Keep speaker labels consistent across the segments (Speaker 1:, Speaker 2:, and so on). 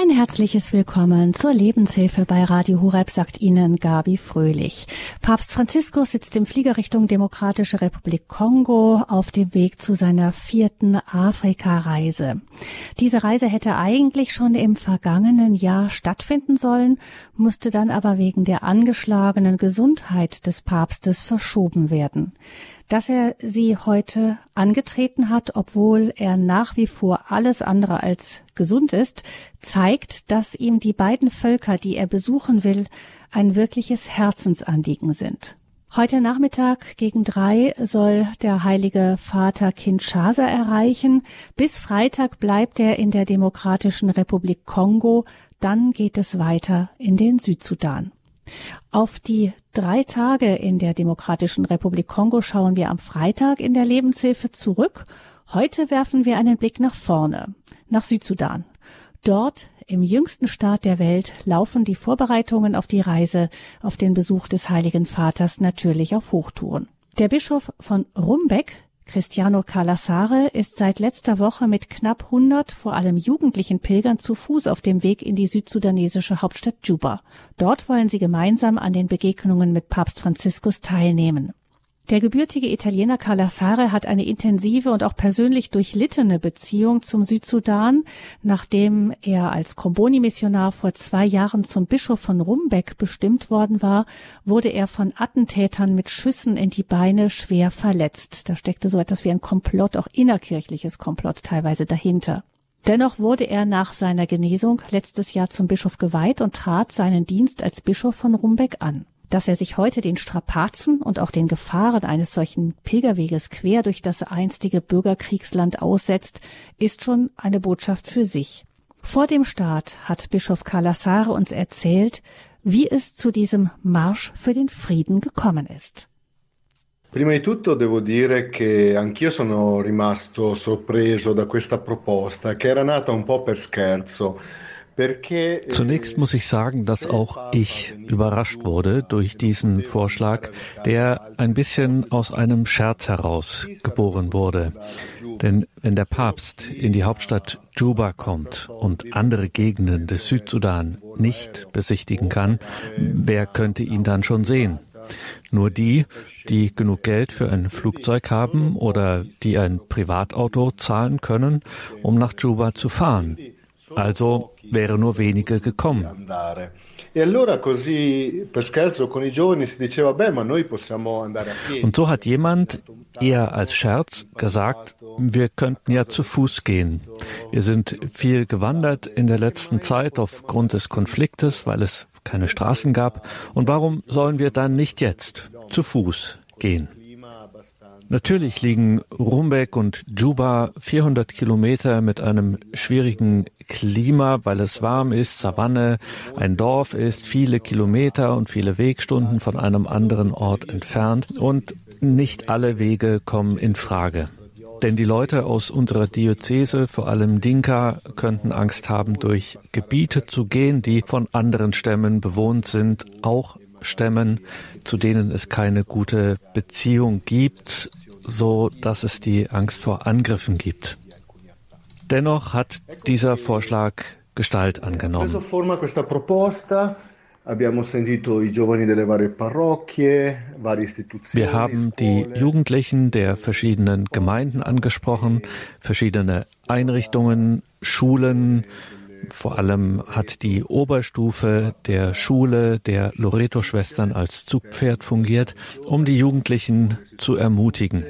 Speaker 1: Ein herzliches Willkommen zur Lebenshilfe bei Radio Horeb, sagt Ihnen Gabi Fröhlich. Papst Franziskus sitzt im Flieger Richtung Demokratische Republik Kongo auf dem Weg zu seiner vierten Afrika-Reise. Diese Reise hätte eigentlich schon im vergangenen Jahr stattfinden sollen, musste dann aber wegen der angeschlagenen Gesundheit des Papstes verschoben werden dass er sie heute angetreten hat, obwohl er nach wie vor alles andere als gesund ist, zeigt, dass ihm die beiden Völker, die er besuchen will, ein wirkliches Herzensanliegen sind. Heute Nachmittag gegen drei soll der Heilige Vater Kinshasa erreichen. Bis Freitag bleibt er in der Demokratischen Republik Kongo. Dann geht es weiter in den Südsudan. Auf die drei Tage in der Demokratischen Republik Kongo schauen wir am Freitag in der Lebenshilfe zurück. Heute werfen wir einen Blick nach vorne, nach Südsudan. Dort im jüngsten Staat der Welt laufen die Vorbereitungen auf die Reise auf den Besuch des Heiligen Vaters natürlich auf Hochtouren. Der Bischof von Rumbeck Cristiano Calassare ist seit letzter Woche mit knapp 100 vor allem jugendlichen Pilgern zu Fuß auf dem Weg in die südsudanesische Hauptstadt Juba. Dort wollen sie gemeinsam an den Begegnungen mit Papst Franziskus teilnehmen. Der gebürtige Italiener Calassare hat eine intensive und auch persönlich durchlittene Beziehung zum Südsudan. Nachdem er als Comboni-Missionar vor zwei Jahren zum Bischof von Rumbeck bestimmt worden war, wurde er von Attentätern mit Schüssen in die Beine schwer verletzt. Da steckte so etwas wie ein Komplott, auch innerkirchliches Komplott teilweise dahinter. Dennoch wurde er nach seiner Genesung letztes Jahr zum Bischof geweiht und trat seinen Dienst als Bischof von Rumbeck an dass er sich heute den Strapazen und auch den Gefahren eines solchen Pilgerweges quer durch das einstige Bürgerkriegsland aussetzt, ist schon eine Botschaft für sich. Vor dem Start hat Bischof Calassare uns erzählt, wie es zu diesem Marsch für den Frieden gekommen ist.
Speaker 2: Prima di tutto devo dire che anch'io sono rimasto sorpreso da questa proposta, che era nata un po' per scherzo.
Speaker 3: Zunächst muss ich sagen, dass auch ich überrascht wurde durch diesen Vorschlag, der ein bisschen aus einem Scherz heraus geboren wurde. Denn wenn der Papst in die Hauptstadt Juba kommt und andere Gegenden des Südsudan nicht besichtigen kann, wer könnte ihn dann schon sehen? Nur die, die genug Geld für ein Flugzeug haben oder die ein Privatauto zahlen können, um nach Juba zu fahren. Also wäre nur wenige gekommen. Und so hat jemand eher als Scherz gesagt, wir könnten ja zu Fuß gehen. Wir sind viel gewandert in der letzten Zeit aufgrund des Konfliktes, weil es keine Straßen gab. Und warum sollen wir dann nicht jetzt zu Fuß gehen? Natürlich liegen Rumbek und Juba 400 Kilometer mit einem schwierigen Klima, weil es warm ist, Savanne, ein Dorf ist, viele Kilometer und viele Wegstunden von einem anderen Ort entfernt und nicht alle Wege kommen in Frage. Denn die Leute aus unserer Diözese, vor allem Dinka, könnten Angst haben, durch Gebiete zu gehen, die von anderen Stämmen bewohnt sind, auch Stämmen, zu denen es keine gute Beziehung gibt, so dass es die Angst vor Angriffen gibt. Dennoch hat dieser Vorschlag Gestalt angenommen. Wir haben die Jugendlichen der verschiedenen Gemeinden angesprochen, verschiedene Einrichtungen, Schulen, vor allem hat die Oberstufe der Schule der Loreto-Schwestern als Zugpferd fungiert, um die Jugendlichen zu ermutigen.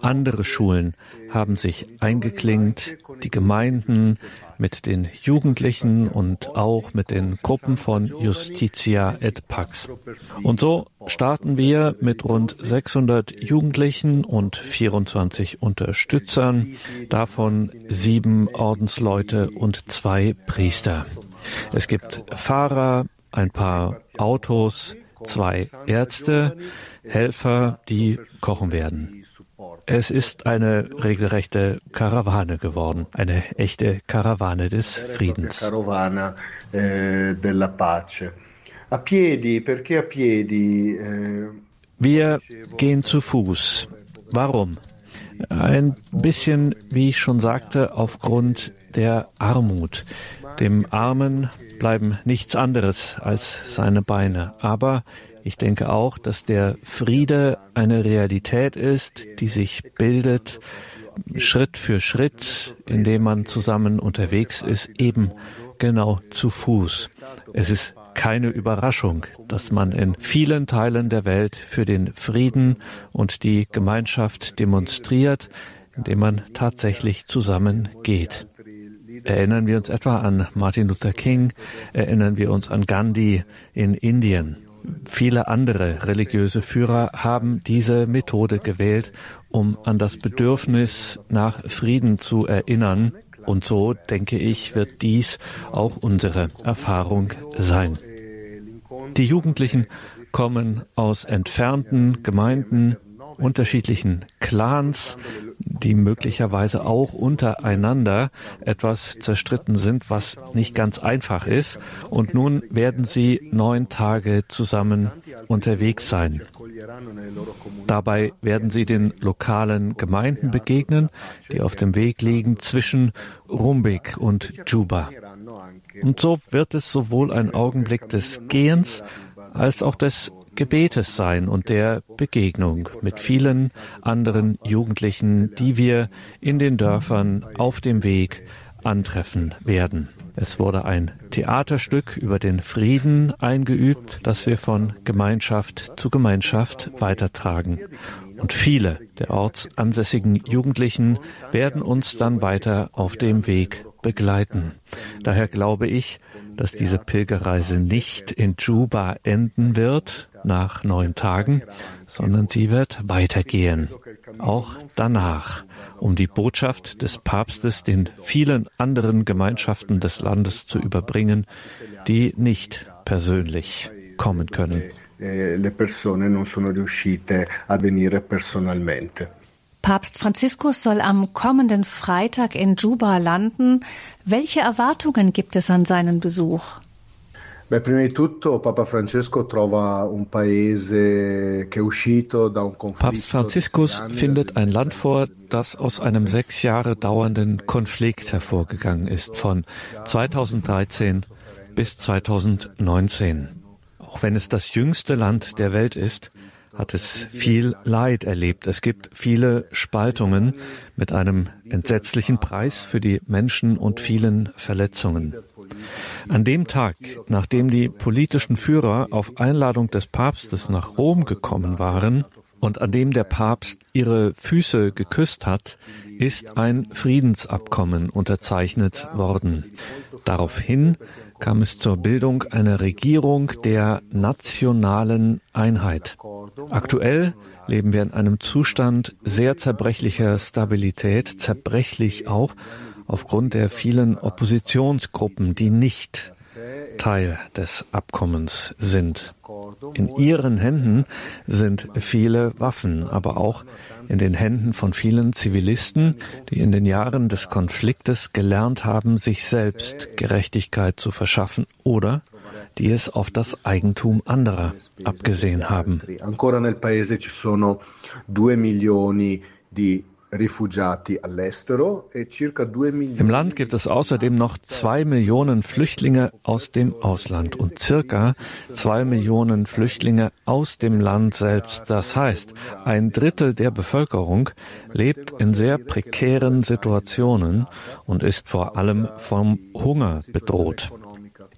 Speaker 3: Andere Schulen haben sich eingeklingt, die Gemeinden mit den Jugendlichen und auch mit den Gruppen von Justitia et Pax. Und so starten wir mit rund 600 Jugendlichen und 24 Unterstützern, davon sieben Ordensleute und zwei Priester. Es gibt Fahrer, ein paar Autos, zwei Ärzte, Helfer, die kochen werden. Es ist eine regelrechte Karawane geworden, eine echte Karawane des Friedens. Eh, eh, Wir gehen zu Fuß. Warum? Ein bisschen, wie ich schon sagte, aufgrund der Armut. Dem Armen bleiben nichts anderes als seine Beine. Aber ich denke auch, dass der Friede eine Realität ist, die sich bildet, Schritt für Schritt, indem man zusammen unterwegs ist, eben genau zu Fuß. Es ist keine Überraschung, dass man in vielen Teilen der Welt für den Frieden und die Gemeinschaft demonstriert, indem man tatsächlich zusammen geht. Erinnern wir uns etwa an Martin Luther King, erinnern wir uns an Gandhi in Indien. Viele andere religiöse Führer haben diese Methode gewählt, um an das Bedürfnis nach Frieden zu erinnern. Und so, denke ich, wird dies auch unsere Erfahrung sein. Die Jugendlichen kommen aus entfernten Gemeinden, unterschiedlichen Clans, die möglicherweise auch untereinander etwas zerstritten sind, was nicht ganz einfach ist. Und nun werden sie neun Tage zusammen unterwegs sein. Dabei werden sie den lokalen Gemeinden begegnen, die auf dem Weg liegen zwischen Rumbik und Juba. Und so wird es sowohl ein Augenblick des Gehens als auch des Gebetes sein und der Begegnung mit vielen anderen Jugendlichen, die wir in den Dörfern auf dem Weg antreffen werden. Es wurde ein Theaterstück über den Frieden eingeübt, das wir von Gemeinschaft zu Gemeinschaft weitertragen. Und viele der ortsansässigen Jugendlichen werden uns dann weiter auf dem Weg begleiten. Daher glaube ich, dass diese Pilgerreise nicht in Juba enden wird nach neun Tagen, sondern sie wird weitergehen, auch danach, um die Botschaft des Papstes den vielen anderen Gemeinschaften des Landes zu überbringen, die nicht persönlich kommen können.
Speaker 1: Papst Franziskus soll am kommenden Freitag in Juba landen. Welche Erwartungen gibt es an seinen Besuch?
Speaker 3: Papst Franziskus findet ein Land vor, das aus einem sechs Jahre dauernden Konflikt hervorgegangen ist, von 2013 bis 2019. Auch wenn es das jüngste Land der Welt ist, hat es viel Leid erlebt. Es gibt viele Spaltungen mit einem entsetzlichen Preis für die Menschen und vielen Verletzungen. An dem Tag, nachdem die politischen Führer auf Einladung des Papstes nach Rom gekommen waren und an dem der Papst ihre Füße geküsst hat, ist ein Friedensabkommen unterzeichnet worden. Daraufhin kam es zur Bildung einer Regierung der nationalen Einheit. Aktuell leben wir in einem Zustand sehr zerbrechlicher Stabilität, zerbrechlich auch aufgrund der vielen Oppositionsgruppen, die nicht Teil des Abkommens sind. In ihren Händen sind viele Waffen, aber auch in den Händen von vielen Zivilisten, die in den Jahren des Konfliktes gelernt haben, sich selbst Gerechtigkeit zu verschaffen oder die es auf das Eigentum anderer abgesehen haben. Ancora nel paese ci sono due milioni di E Im Land gibt es außerdem noch zwei Millionen Flüchtlinge aus dem Ausland und circa zwei Millionen Flüchtlinge aus dem Land selbst. Das heißt, ein Drittel der Bevölkerung lebt in sehr prekären Situationen und ist vor allem vom Hunger bedroht.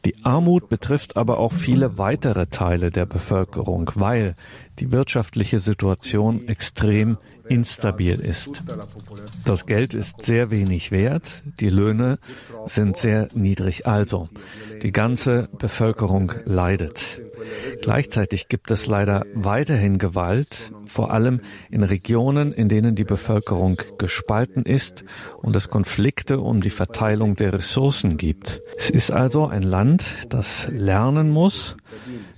Speaker 3: Die Armut betrifft aber auch viele weitere Teile der Bevölkerung, weil die wirtschaftliche Situation extrem instabil ist. Das Geld ist sehr wenig wert, die Löhne sind sehr niedrig, also die ganze Bevölkerung leidet. Gleichzeitig gibt es leider weiterhin Gewalt, vor allem in Regionen, in denen die Bevölkerung gespalten ist und es Konflikte um die Verteilung der Ressourcen gibt. Es ist also ein Land, das lernen muss,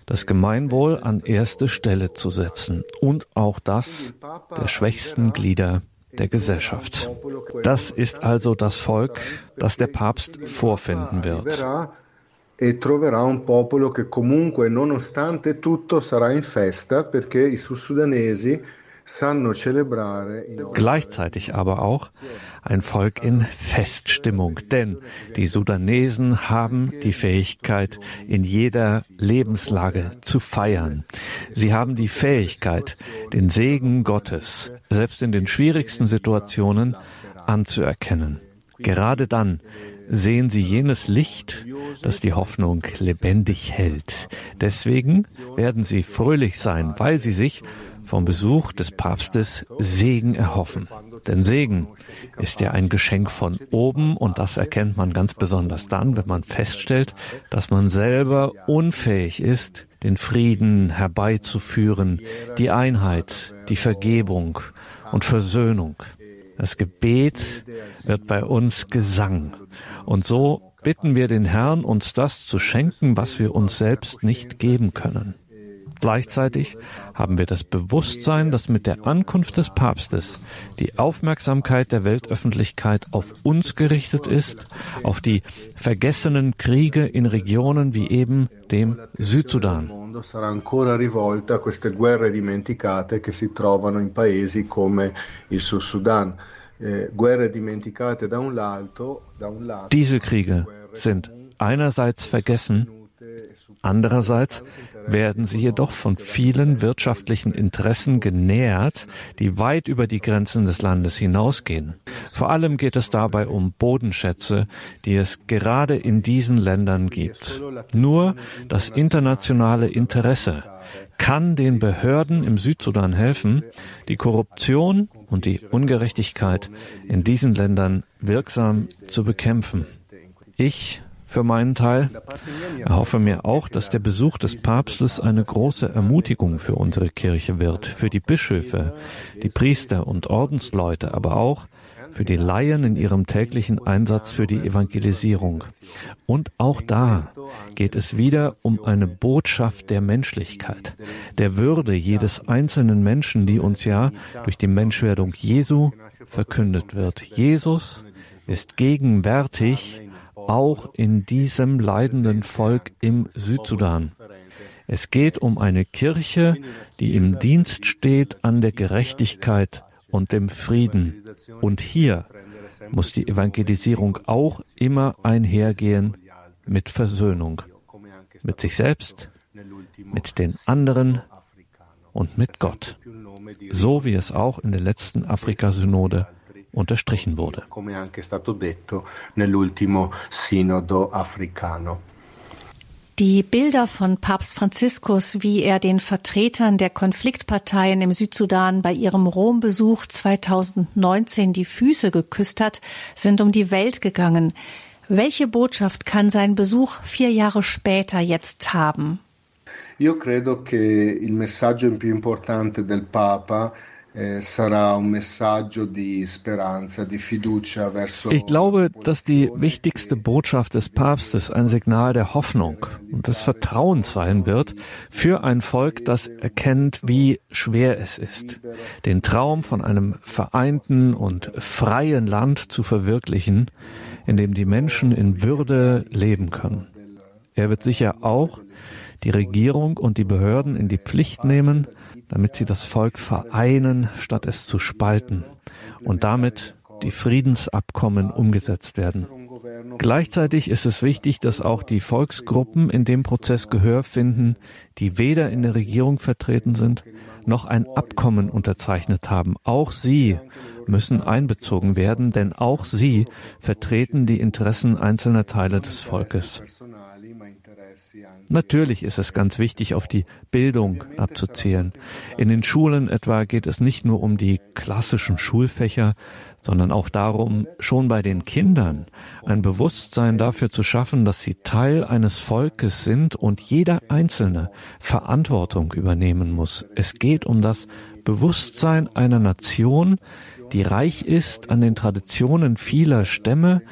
Speaker 3: das Gemeinwohl an erste Stelle zu setzen und auch das der schwächsten Glieder der Gesellschaft. Das ist also das Volk, das der Papst vorfinden wird.
Speaker 2: E troverà un popolo che comunque, nonostante tutto, sarà in festa perché i sudsudanesi
Speaker 3: Gleichzeitig aber auch ein Volk in Feststimmung, denn die Sudanesen haben die Fähigkeit, in jeder Lebenslage zu feiern. Sie haben die Fähigkeit, den Segen Gottes, selbst in den schwierigsten Situationen, anzuerkennen. Gerade dann sehen sie jenes Licht, das die Hoffnung lebendig hält. Deswegen werden sie fröhlich sein, weil sie sich vom Besuch des Papstes Segen erhoffen. Denn Segen ist ja ein Geschenk von oben und das erkennt man ganz besonders dann, wenn man feststellt, dass man selber unfähig ist, den Frieden herbeizuführen, die Einheit, die Vergebung und Versöhnung. Das Gebet wird bei uns Gesang. Und so bitten wir den Herrn, uns das zu schenken, was wir uns selbst nicht geben können. Gleichzeitig haben wir das Bewusstsein, dass mit der Ankunft des Papstes die Aufmerksamkeit der Weltöffentlichkeit auf uns gerichtet ist, auf die vergessenen Kriege in Regionen wie eben dem Südsudan. Sudan. Eh, Diese Kriege sind einerseits vergessen, andererseits werden sie jedoch von vielen wirtschaftlichen Interessen genährt, die weit über die Grenzen des Landes hinausgehen. Vor allem geht es dabei um Bodenschätze, die es gerade in diesen Ländern gibt. Nur das internationale Interesse kann den Behörden im Südsudan helfen, die Korruption und die Ungerechtigkeit in diesen Ländern wirksam zu bekämpfen. Ich für meinen Teil erhoffe mir auch, dass der Besuch des Papstes eine große Ermutigung für unsere Kirche wird, für die Bischöfe, die Priester und Ordensleute, aber auch für die Laien in ihrem täglichen Einsatz für die Evangelisierung. Und auch da geht es wieder um eine Botschaft der Menschlichkeit, der Würde jedes einzelnen Menschen, die uns ja durch die Menschwerdung Jesu verkündet wird. Jesus ist gegenwärtig auch in diesem leidenden Volk im Südsudan. Es geht um eine Kirche, die im Dienst steht an der Gerechtigkeit und dem Frieden. Und hier muss die Evangelisierung auch immer einhergehen mit Versöhnung. Mit sich selbst, mit den anderen und mit Gott. So wie es auch in der letzten Afrika-Synode unterstrichen wurde.
Speaker 1: Die Bilder von Papst Franziskus, wie er den Vertretern der Konfliktparteien im Südsudan bei ihrem Rombesuch 2019 die Füße geküsst hat, sind um die Welt gegangen. Welche Botschaft kann sein Besuch vier Jahre später jetzt haben?
Speaker 2: Io credo che il messaggio più importante del Papa
Speaker 3: ich glaube, dass die wichtigste Botschaft des Papstes ein Signal der Hoffnung und des Vertrauens sein wird für ein Volk, das erkennt, wie schwer es ist, den Traum von einem vereinten und freien Land zu verwirklichen, in dem die Menschen in Würde leben können. Er wird sicher auch die Regierung und die Behörden in die Pflicht nehmen, damit sie das Volk vereinen, statt es zu spalten und damit die Friedensabkommen umgesetzt werden. Gleichzeitig ist es wichtig, dass auch die Volksgruppen in dem Prozess Gehör finden, die weder in der Regierung vertreten sind, noch ein Abkommen unterzeichnet haben. Auch sie müssen einbezogen werden, denn auch sie vertreten die Interessen einzelner Teile des Volkes. Natürlich ist es ganz wichtig, auf die Bildung abzuzielen. In den Schulen etwa geht es nicht nur um die klassischen Schulfächer, sondern auch darum, schon bei den Kindern ein Bewusstsein dafür zu schaffen, dass sie Teil eines Volkes sind und jeder Einzelne Verantwortung übernehmen muss. Es geht um das Bewusstsein einer Nation, die reich ist an den Traditionen vieler Stämme,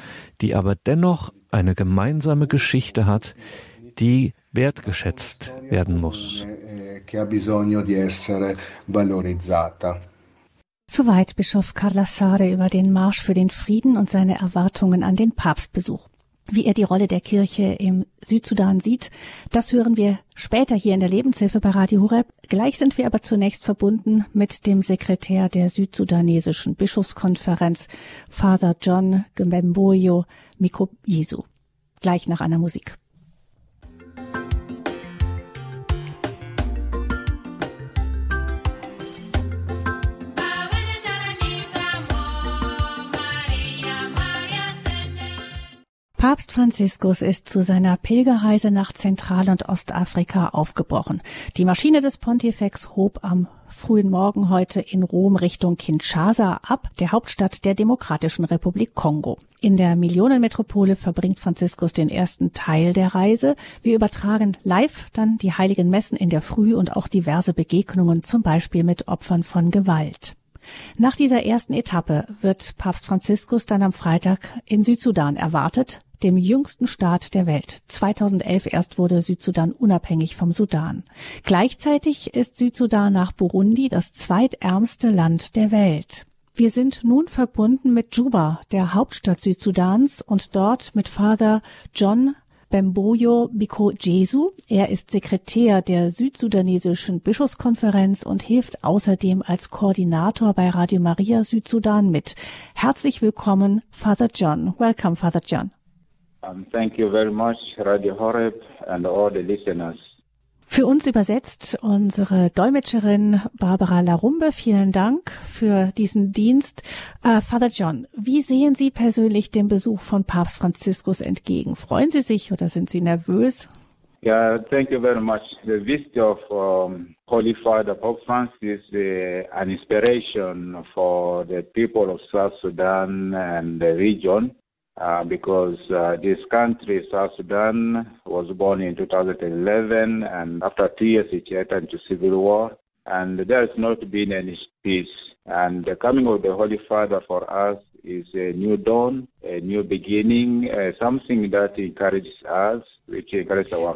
Speaker 3: die aber dennoch eine gemeinsame Geschichte hat, die wertgeschätzt werden muss.
Speaker 1: Soweit Bischof Carla Sare über den Marsch für den Frieden und seine Erwartungen an den Papstbesuch. wie er die Rolle der Kirche im Südsudan sieht. Das hören wir später hier in der Lebenshilfe bei Radio Horeb. Gleich sind wir aber zunächst verbunden mit dem Sekretär der südsudanesischen Bischofskonferenz, Father John Gembemboyo Mikro Jesu. Gleich nach einer Musik. Papst Franziskus ist zu seiner Pilgerreise nach Zentral- und Ostafrika aufgebrochen. Die Maschine des Pontifex hob am frühen Morgen heute in Rom Richtung Kinshasa ab, der Hauptstadt der Demokratischen Republik Kongo. In der Millionenmetropole verbringt Franziskus den ersten Teil der Reise. Wir übertragen live dann die heiligen Messen in der Früh und auch diverse Begegnungen, zum Beispiel mit Opfern von Gewalt. Nach dieser ersten Etappe wird Papst Franziskus dann am Freitag in Südsudan erwartet, dem jüngsten Staat der Welt. 2011 erst wurde Südsudan unabhängig vom Sudan. Gleichzeitig ist Südsudan nach Burundi das zweitärmste Land der Welt. Wir sind nun verbunden mit Juba, der Hauptstadt Südsudans, und dort mit Father John Bemboyo Biko Jesu. Er ist Sekretär der südsudanesischen Bischofskonferenz und hilft außerdem als Koordinator bei Radio Maria Südsudan mit. Herzlich willkommen, Father John. Welcome, Father John.
Speaker 4: Um, thank you very much, Radio Horeb and all the listeners.
Speaker 1: Für uns übersetzt unsere Dolmetscherin Barbara Larumbe. Vielen Dank für diesen Dienst. Uh, Father John, wie sehen Sie persönlich dem Besuch von Papst Franziskus entgegen? Freuen Sie sich oder sind Sie nervös?
Speaker 4: Yeah, thank you very much. The visit of um, Holy Father Pope Francis uh, an inspiration for the people of South Sudan and the region. Uh, because uh, this country, South Sudan, was born in 2011, and after two years it entered into civil war, and there has not been any peace. And the coming of the Holy Father for us is a new dawn, a new beginning, uh, something that encourages us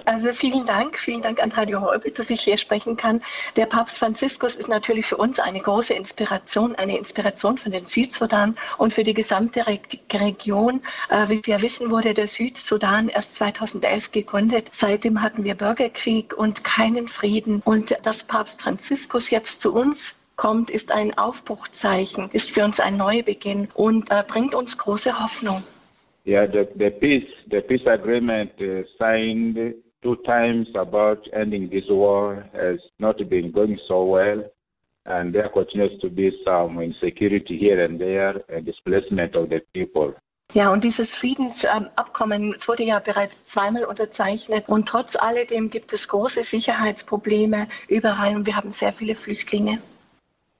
Speaker 5: Also vielen Dank, vielen Dank an Radio Horeb, dass ich hier sprechen kann. Der Papst Franziskus ist natürlich für uns eine große Inspiration, eine Inspiration für den Südsudan und für die gesamte Re Region. Äh, wie Sie ja wissen, wurde der Südsudan erst 2011 gegründet. Seitdem hatten wir Bürgerkrieg und keinen Frieden. Und dass Papst Franziskus jetzt zu uns kommt, ist ein Aufbruchzeichen, ist für uns ein Neubeginn und äh, bringt uns große Hoffnung.
Speaker 4: Yeah, the, the peace, the peace agreement uh, signed two times about ending this war has not been going so well. And there continues to be some insecurity here and there and displacement of the people.
Speaker 5: Ja, und dieses Friedensabkommen ähm, wurde ja bereits zweimal unterzeichnet. Und trotz alledem gibt es große Sicherheitsprobleme überall und wir haben sehr viele Flüchtlinge.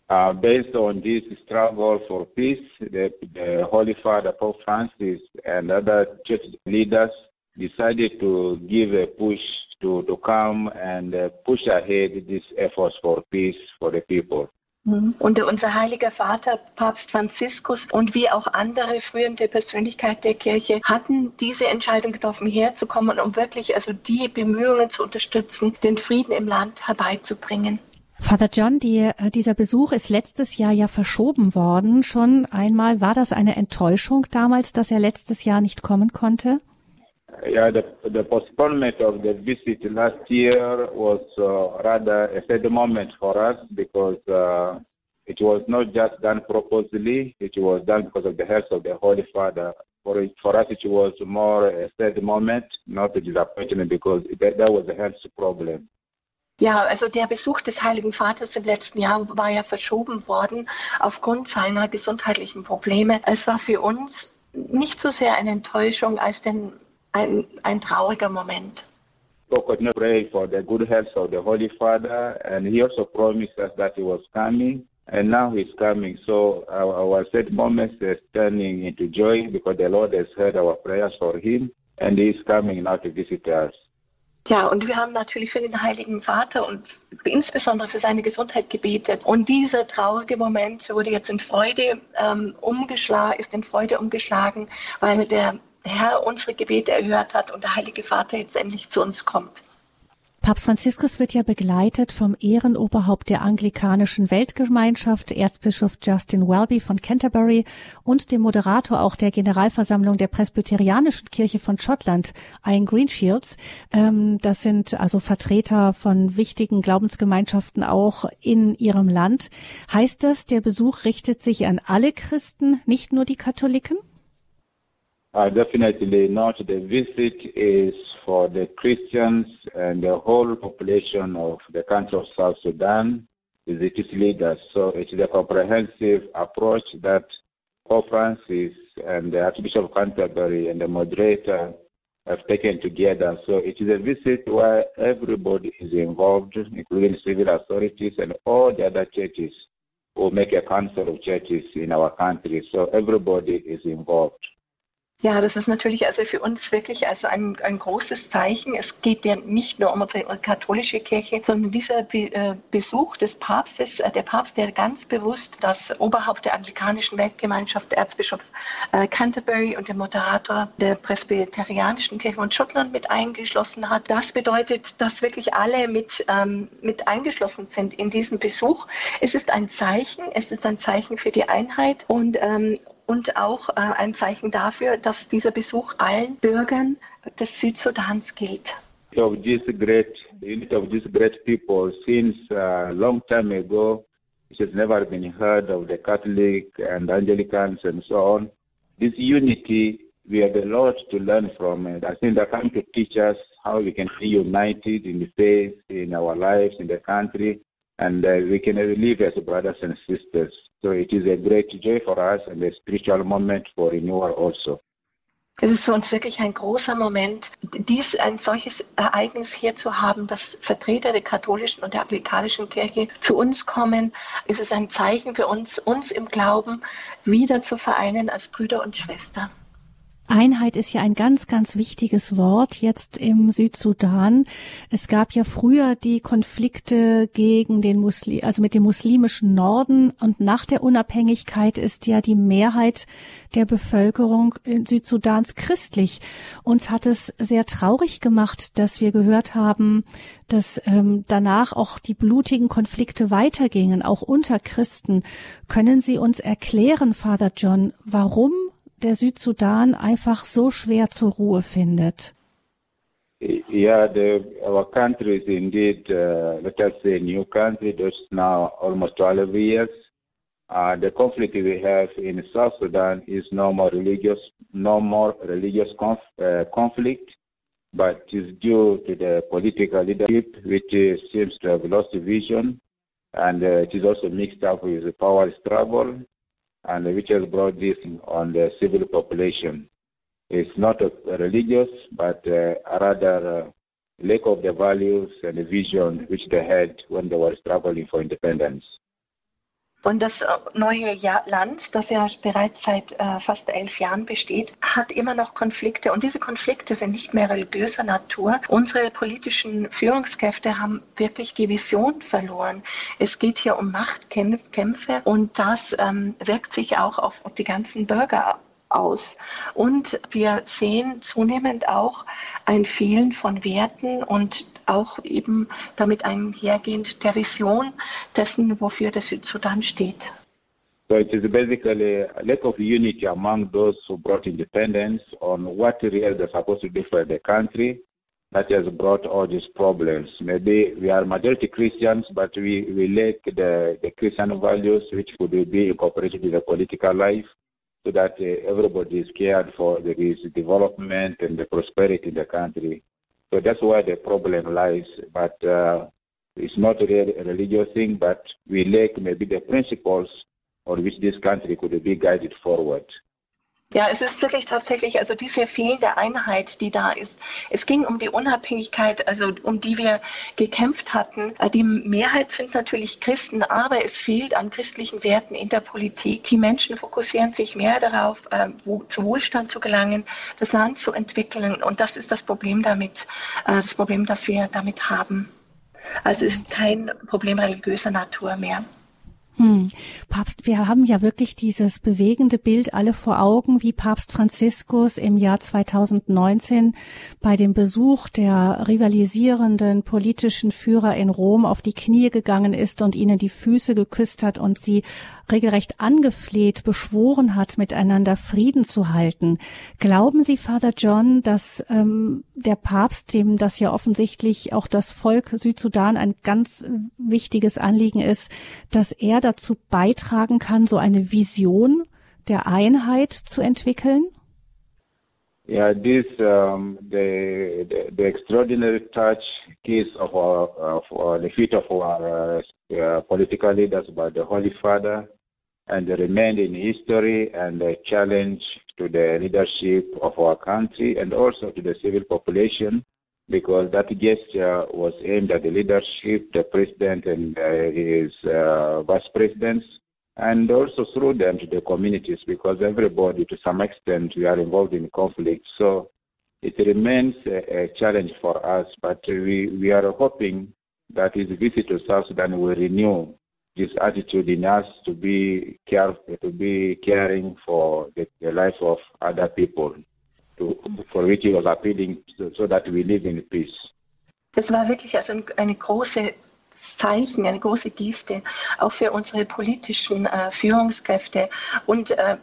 Speaker 4: Uh, based on this struggle for peace, the, the, Holy Father Pope Francis and other church leaders decided to give a push to, to come and uh, push ahead these efforts for peace for the people.
Speaker 5: Mhm. Und unser heiliger Vater, Papst Franziskus und wie auch andere führende Persönlichkeiten der Kirche hatten diese Entscheidung getroffen, herzukommen, um wirklich also die Bemühungen zu unterstützen, den Frieden im Land herbeizubringen.
Speaker 1: Father John, die, äh, dieser Besuch ist letztes Jahr ja verschoben worden. Schon einmal war das eine Enttäuschung damals, dass er letztes Jahr nicht kommen konnte?
Speaker 4: Yeah, the, the postponement of the visit last year was uh, rather a sad moment for us because uh, it was not just done purposely, it was done because of the health of the Holy Father. For, for us, it was more a sad moment, not a disappointment because that, that was a health problem.
Speaker 5: Ja, also der Besuch des Heiligen Vaters im letzten Jahr war ja verschoben worden aufgrund seiner gesundheitlichen Probleme. Es war für uns nicht so sehr eine Enttäuschung als denn ein, ein trauriger Moment.
Speaker 4: We could pray for the good health of the Holy Father, and he also promised us that he was coming, and now he's coming. So our, our sad moments is turning into joy because the Lord has heard our prayers for him, and he coming now to visit us.
Speaker 5: Ja, und wir haben natürlich für den Heiligen Vater und insbesondere für seine Gesundheit gebetet. Und dieser traurige Moment wurde jetzt in Freude ähm, umgeschlagen, ist in Freude umgeschlagen, weil der Herr unsere Gebete erhört hat und der Heilige Vater jetzt endlich zu uns kommt.
Speaker 1: Papst Franziskus wird ja begleitet vom Ehrenoberhaupt der anglikanischen Weltgemeinschaft, Erzbischof Justin Welby von Canterbury und dem Moderator auch der Generalversammlung der Presbyterianischen Kirche von Schottland, Ian Greenshields. Ähm, das sind also Vertreter von wichtigen Glaubensgemeinschaften auch in ihrem Land. Heißt das, der Besuch richtet sich an alle Christen, nicht nur die Katholiken?
Speaker 4: Uh, definitely not. The visit is for the Christians and the whole population of the country of South Sudan, is its leaders. So it is a comprehensive approach that Pope Francis and the Archbishop of Canterbury and the moderator have taken together. So it is a visit where everybody is involved, including civil authorities and all the other churches who make a council of churches in our country. So everybody is involved.
Speaker 5: Ja, das ist natürlich also für uns wirklich also ein, ein großes Zeichen. Es geht ja nicht nur um unsere katholische Kirche, sondern dieser Be äh, Besuch des Papstes, äh, der Papst, der ganz bewusst das Oberhaupt der anglikanischen Weltgemeinschaft, Erzbischof äh, Canterbury und der Moderator der Presbyterianischen Kirche von Schottland mit eingeschlossen hat. Das bedeutet, dass wirklich alle mit, ähm, mit eingeschlossen sind in diesen Besuch. Es ist ein Zeichen, es ist ein Zeichen für die Einheit und ähm, und auch äh, ein Zeichen dafür, dass dieser Besuch allen Bürgern des Südsudans gilt.
Speaker 4: Of this great unit of these great people since a uh, long time ago, it has never been heard of the Catholic and Anglicans and so on. This unity, we have a lot to learn from it. I think they come to teach us how we can be united in the faith, in our lives, in the country, and uh, we can live as brothers and sisters. So it is a great joy for us and a spiritual moment for renewal also.
Speaker 5: Es ist für uns wirklich ein großer Moment, dies ein solches Ereignis hier zu haben, dass Vertreter der katholischen und der anglikanischen Kirche zu uns kommen. Es ist ein Zeichen für uns, uns im Glauben wieder zu vereinen als Brüder und Schwestern.
Speaker 1: Einheit ist ja ein ganz, ganz wichtiges Wort jetzt im Südsudan. Es gab ja früher die Konflikte gegen den Muslim, also mit dem muslimischen Norden und nach der Unabhängigkeit ist ja die Mehrheit der Bevölkerung in Südsudans christlich. Uns hat es sehr traurig gemacht, dass wir gehört haben, dass ähm, danach auch die blutigen Konflikte weitergingen, auch unter Christen. Können Sie uns erklären, Father John, warum der Südsudan einfach so schwer zur Ruhe findet?
Speaker 4: Yeah, the, our country is indeed, uh, let us say, new country. That's now almost 12 years. Uh, the conflict we have in South Sudan is no more religious, no more religious conf, uh, conflict, but is due to the political leadership, which is, seems to have lost vision, and uh, it is also mixed up with the power struggle and which has brought this on the civil population. It's not a, a religious, but uh, rather uh, lack of the values and the vision which they had when they were struggling for independence.
Speaker 5: Und das äh, neue Land, das ja bereits seit äh, fast elf Jahren besteht, hat immer noch Konflikte. Und diese Konflikte sind nicht mehr religiöser Natur. Unsere politischen Führungskräfte haben wirklich die Vision verloren. Es geht hier um Machtkämpfe und das ähm, wirkt sich auch auf die ganzen Bürger aus. Und wir sehen zunehmend auch ein Fehlen von Werten und auch eben damit einhergehend der Vision dessen, wofür der Südsudan steht.
Speaker 4: So it is basically a lack of unity among those who brought independence on what really they're supposed to do for the country that has brought all these problems. Maybe we are majority Christians, but we, we lack the, the Christian values which could be incorporated in the political life. So that uh, everybody is cared for. There is development and the prosperity in the country. So that's where the problem lies. But uh, it's not really a religious thing, but we lack maybe the principles on which this country could be guided forward.
Speaker 5: Ja, es ist wirklich tatsächlich, also diese fehlende Einheit, die da ist. Es ging um die Unabhängigkeit, also um die wir gekämpft hatten. Äh, die Mehrheit sind natürlich Christen, aber es fehlt an christlichen Werten in der Politik. Die Menschen fokussieren sich mehr darauf, äh, zu Wohlstand zu gelangen, das Land zu entwickeln. Und das ist das Problem damit, äh, das Problem, das wir damit haben. Also ist kein Problem religiöser Natur mehr.
Speaker 1: Hm. Papst, wir haben ja wirklich dieses bewegende Bild alle vor Augen, wie Papst Franziskus im Jahr 2019 bei dem Besuch der rivalisierenden politischen Führer in Rom auf die Knie gegangen ist und ihnen die Füße geküsst hat und sie regelrecht angefleht, beschworen hat, miteinander Frieden zu halten. Glauben Sie, Father John, dass ähm, der Papst, dem das ja offensichtlich auch das Volk Südsudan ein ganz wichtiges Anliegen ist, dass er dazu beitragen kann, so eine Vision der Einheit zu entwickeln?
Speaker 4: Yeah, this um, the, the, the extraordinary touch case of our of our, the feet of our uh, uh, political leaders by the Holy Father and remained in history and a challenge to the leadership of our country and also to the civil population because that gesture was aimed at the leadership, the president and uh, his uh, vice presidents, and also through them to the communities because everybody, to some extent, we are involved in conflict. So it remains a, a challenge for us, but we, we are hoping that his visit to South Sudan will renew this attitude in us to be care, to be caring for the, the life of other people, to, for which he was appealing, so, so that we live in peace.
Speaker 5: Das war wirklich also eine große Zeichen, eine große Geste, auch für unsere politischen äh, Führungskräfte und äh,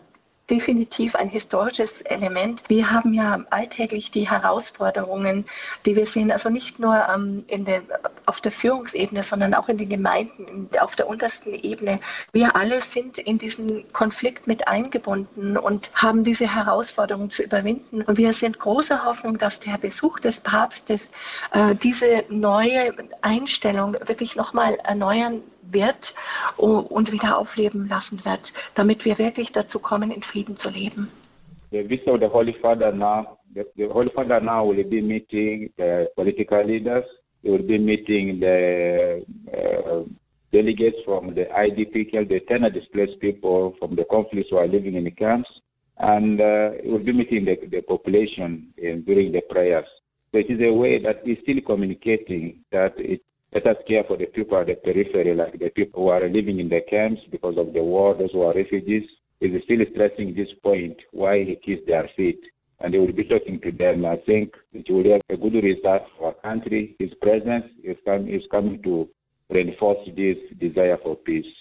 Speaker 5: definitiv ein historisches Element. Wir haben ja alltäglich die Herausforderungen, die wir sehen, also nicht nur ähm, der, auf der Führungsebene, sondern auch in den Gemeinden, auf der untersten Ebene. Wir alle sind in diesen Konflikt mit eingebunden und haben diese Herausforderungen zu überwinden. Und wir sind großer Hoffnung, dass der Besuch des Papstes äh, diese neue Einstellung wirklich nochmal erneuern wird und wieder aufleben lassen wird, damit wir wirklich dazu kommen, in Frieden zu leben.
Speaker 4: The visit of the Holy Father now, the, the Holy Father now will be meeting the political leaders. He will be meeting the uh, delegates from the IDP, the tenor displaced people from the conflicts who are living in the camps, and uh, he will be meeting the, the population in, during the prayers. So it is a way that he's still communicating that it let us care for the people at the periphery, like the people who are living in the camps because of the war, those who are refugees. Is still stressing this point why he kissed their feet. And they will be talking to them. I think it will have a good result for our country. His presence is, come, is coming to reinforce this desire for peace.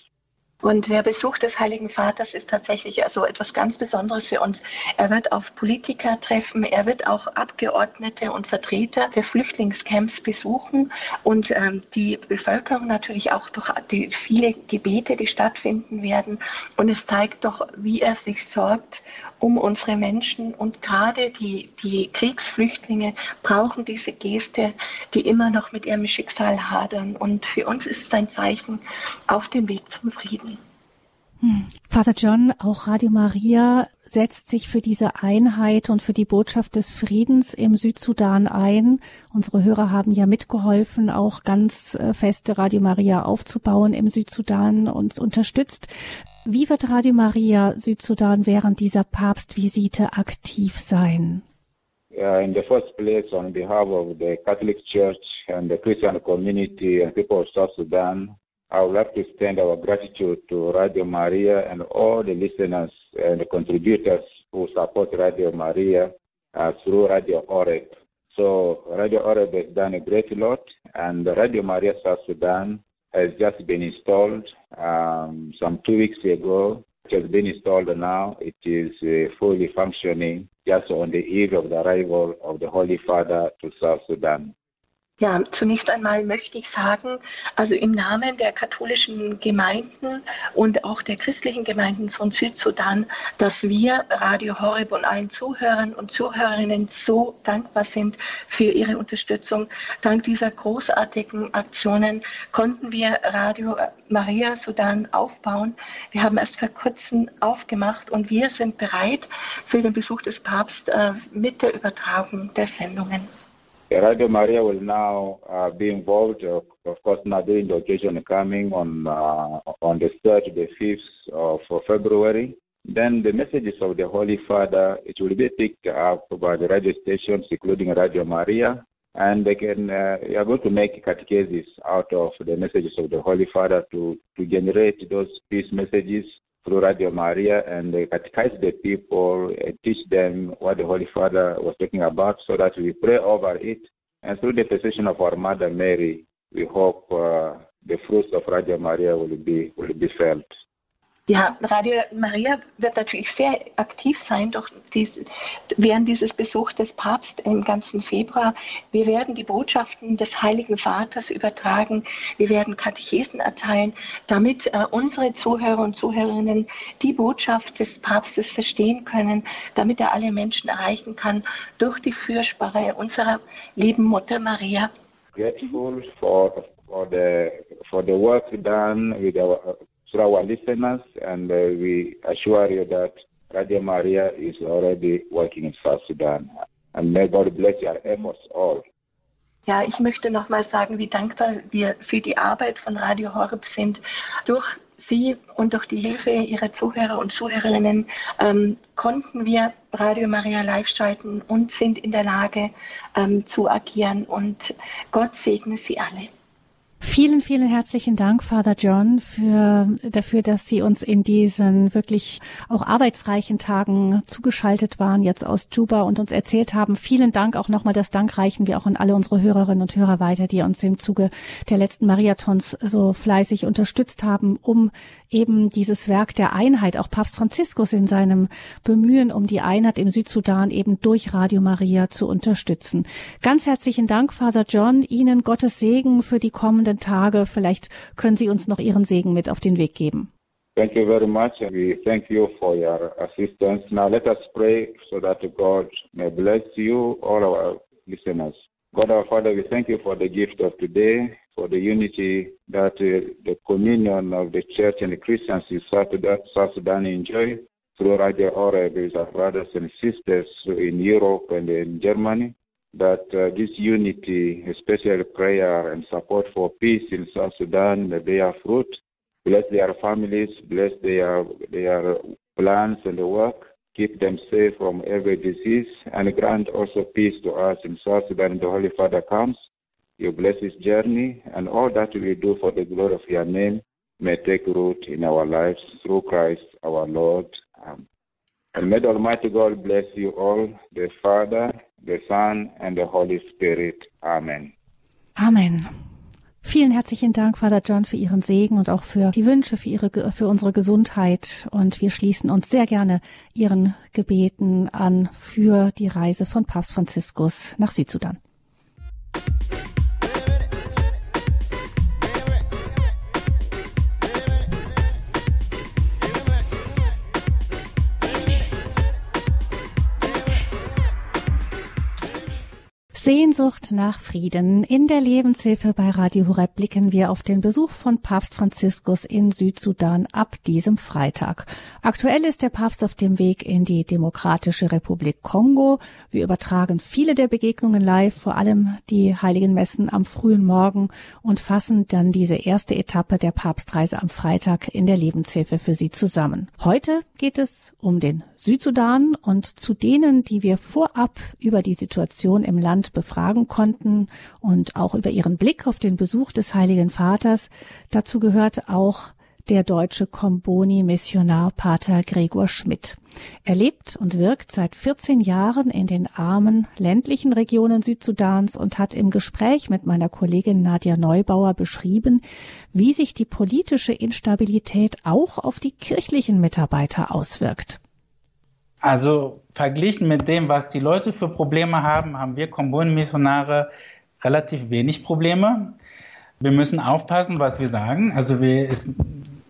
Speaker 5: Und der Besuch des Heiligen Vaters ist tatsächlich also etwas ganz Besonderes für uns. Er wird auf Politiker treffen, er wird auch Abgeordnete und Vertreter der Flüchtlingscamps besuchen und ähm, die Bevölkerung natürlich auch durch die viele Gebete, die stattfinden werden. Und es zeigt doch, wie er sich sorgt um unsere Menschen. Und gerade die, die Kriegsflüchtlinge brauchen diese Geste, die immer noch mit ihrem Schicksal hadern. Und für uns ist es ein Zeichen auf dem Weg zum Frieden.
Speaker 1: Vater John, auch Radio Maria setzt sich für diese Einheit und für die Botschaft des Friedens im Südsudan ein. Unsere Hörer haben ja mitgeholfen, auch ganz äh, feste Radio Maria aufzubauen im Südsudan, uns unterstützt. Wie wird Radio Maria Südsudan während dieser Papstvisite aktiv sein?
Speaker 4: In the first place, on behalf of the Catholic Church and the Christian community and people of South Sudan, I would like to extend our gratitude to Radio Maria and all the listeners and the contributors who support Radio Maria uh, through Radio Oreb. So Radio Oreb has done a great lot, and Radio Maria South Sudan has just been installed um, some two weeks ago. It has been installed now. It is uh, fully functioning just on the eve of the arrival of the Holy Father to South Sudan.
Speaker 5: Ja, zunächst einmal möchte ich sagen, also im Namen der katholischen Gemeinden und auch der christlichen Gemeinden von Südsudan, dass wir Radio Horeb und allen Zuhörern und Zuhörerinnen so dankbar sind für ihre Unterstützung. Dank dieser großartigen Aktionen konnten wir Radio Maria Sudan aufbauen. Wir haben erst vor kurzem aufgemacht und wir sind bereit für den Besuch des Papstes äh, mit der Übertragung der Sendungen.
Speaker 4: Radio Maria will now uh, be involved, uh, of course, now during the occasion coming on uh, on the 3rd to the 5th of February. Then the messages of the Holy Father, it will be picked up by the radio stations, including Radio Maria, and they can uh, are going to make catechesis out of the messages of the Holy Father to to generate those peace messages through Radio Maria and uh, catechize the people and teach them what the Holy Father was talking about, so that we pray over it, and through the intercession of our Mother Mary, we hope uh, the fruits of Radio Maria will be will be felt.
Speaker 5: Ja, Radio Maria wird natürlich sehr aktiv sein durch dies, während dieses Besuchs des Papstes im ganzen Februar. Wir werden die Botschaften des Heiligen Vaters übertragen. Wir werden Katechesen erteilen, damit äh, unsere Zuhörer und Zuhörerinnen die Botschaft des Papstes verstehen können, damit er alle Menschen erreichen kann durch die Fürsprache unserer lieben Mutter Maria.
Speaker 4: Grateful for, for, the, for the work done with our to our listeners, and uh, we assure you that Radio Maria is already working in South Sudan. And may God bless your efforts all.
Speaker 5: Ja, ich möchte nochmal sagen, wie dankbar wir für die Arbeit von Radio Horeb sind. Durch Sie und durch die Hilfe Ihrer Zuhörer und Zuhörerinnen ähm, konnten wir Radio Maria live schalten und sind in der Lage ähm, zu agieren. Und Gott segne Sie alle.
Speaker 1: Vielen, vielen herzlichen Dank, Father John, für, dafür, dass Sie uns in diesen wirklich auch arbeitsreichen Tagen zugeschaltet waren, jetzt aus Juba und uns erzählt haben. Vielen Dank auch nochmal. Das Dank reichen wir auch an alle unsere Hörerinnen und Hörer weiter, die uns im Zuge der letzten Mariathons so fleißig unterstützt haben, um eben dieses Werk der Einheit, auch Papst Franziskus in seinem Bemühen um die Einheit im Südsudan eben durch Radio Maria zu unterstützen. Ganz herzlichen Dank, Father John. Ihnen Gottes Segen für die kommenden Tage. Vielleicht können Sie uns noch Ihren Segen mit auf den Weg geben.
Speaker 4: Thank you very much. We thank you for your assistance. Now let us pray so that God may bless you, all our listeners. God our Father, we thank you for the gift of today. for the unity that uh, the communion of the church and the Christians in South Sudan enjoy through Radio Oreb with our brothers and sisters in Europe and in Germany. That uh, this unity, especially prayer and support for peace in South Sudan, may bear fruit. Bless their families, bless their their plans and work. Keep them safe from every disease and grant also peace to us in South Sudan. The Holy Father comes you bless his journey, and all that we do for the glory of your name may take root in our lives through Christ our Lord. Amen. And may the Almighty God bless you all, the Father, the Son, and the Holy Spirit. Amen.
Speaker 1: Amen. Vielen herzlichen Dank, Father John, für Ihren Segen und auch für die Wünsche für, Ihre, für unsere Gesundheit. Und wir schließen uns sehr gerne Ihren Gebeten an für die Reise von Papst Franziskus nach Südsudan. Sehnsucht nach Frieden. In der Lebenshilfe bei Radio Horeb blicken wir auf den Besuch von Papst Franziskus in Südsudan ab diesem Freitag. Aktuell ist der Papst auf dem Weg in die Demokratische Republik Kongo. Wir übertragen viele der Begegnungen live, vor allem die heiligen Messen am frühen Morgen und fassen dann diese erste Etappe der Papstreise am Freitag in der Lebenshilfe für Sie zusammen. Heute geht es um den Südsudan und zu denen, die wir vorab über die Situation im Land befragen konnten und auch über ihren Blick auf den Besuch des Heiligen Vaters. Dazu gehört auch der deutsche Komboni-Missionar Pater Gregor Schmidt. Er lebt und wirkt seit 14 Jahren in den armen ländlichen Regionen Südsudans und hat im Gespräch mit meiner Kollegin Nadja Neubauer beschrieben, wie sich die politische Instabilität auch auf die kirchlichen Mitarbeiter auswirkt.
Speaker 6: Also verglichen mit dem, was die Leute für Probleme haben, haben wir Kommunenmissionare relativ wenig Probleme. Wir müssen aufpassen, was wir sagen. Also wir, ist,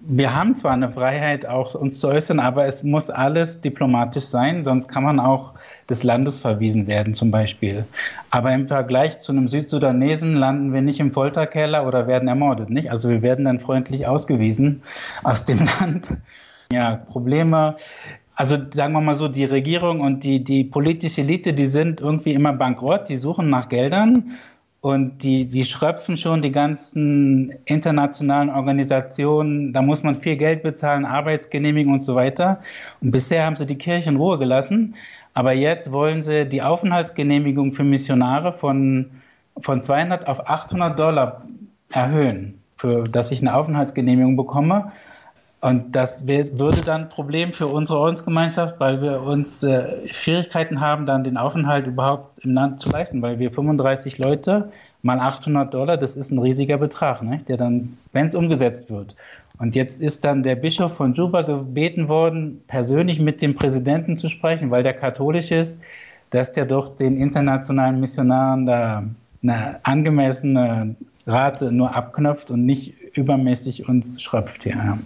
Speaker 6: wir haben zwar eine Freiheit, auch uns zu äußern, aber es muss alles diplomatisch sein, sonst kann man auch des Landes verwiesen werden zum Beispiel. Aber im Vergleich zu einem Südsudanesen landen wir nicht im Folterkeller oder werden ermordet, nicht? Also wir werden dann freundlich ausgewiesen aus dem Land. Ja, Probleme also sagen wir mal so, die Regierung und die, die politische Elite, die sind irgendwie immer bankrott, die suchen nach Geldern und die, die schröpfen schon die ganzen internationalen Organisationen, da muss man viel Geld bezahlen, Arbeitsgenehmigung und so weiter. Und bisher haben sie die Kirche in Ruhe gelassen, aber jetzt wollen sie die Aufenthaltsgenehmigung für Missionare von von 200 auf 800 Dollar erhöhen, für dass ich eine Aufenthaltsgenehmigung bekomme. Und das würde dann ein Problem für unsere Ordensgemeinschaft, weil wir uns äh, Schwierigkeiten haben, dann den Aufenthalt überhaupt im Land zu leisten, weil wir 35 Leute mal 800 Dollar, das ist ein riesiger Betrag, ne, der dann, wenn es umgesetzt wird. Und jetzt ist dann der Bischof von Juba gebeten worden, persönlich mit dem Präsidenten zu sprechen, weil der katholisch ist, dass der doch den internationalen Missionaren da eine angemessene Rate nur abknöpft und nicht übermäßig uns schröpft. Ja.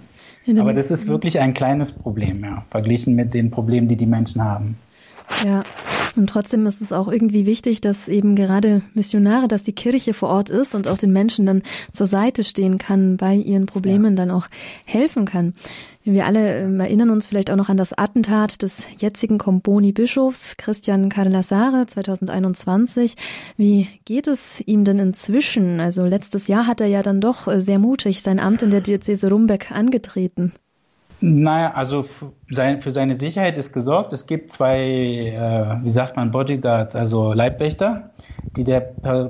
Speaker 6: Aber das ist wirklich ein kleines Problem, ja, verglichen mit den Problemen, die die Menschen haben.
Speaker 7: Ja, und trotzdem ist es auch irgendwie wichtig, dass eben gerade Missionare, dass die Kirche vor Ort ist und auch den Menschen dann zur Seite stehen kann, bei ihren Problemen ja. dann auch helfen kann. Wir alle ähm, erinnern uns vielleicht auch noch an das Attentat des jetzigen Comboni-Bischofs Christian Carlasare 2021. Wie geht es ihm denn inzwischen? Also letztes Jahr hat er ja dann doch äh, sehr mutig sein Amt in der Diözese Rumbeck angetreten.
Speaker 6: Naja, also für seine Sicherheit ist gesorgt. Es gibt zwei, äh, wie sagt man, Bodyguards, also Leibwächter, die der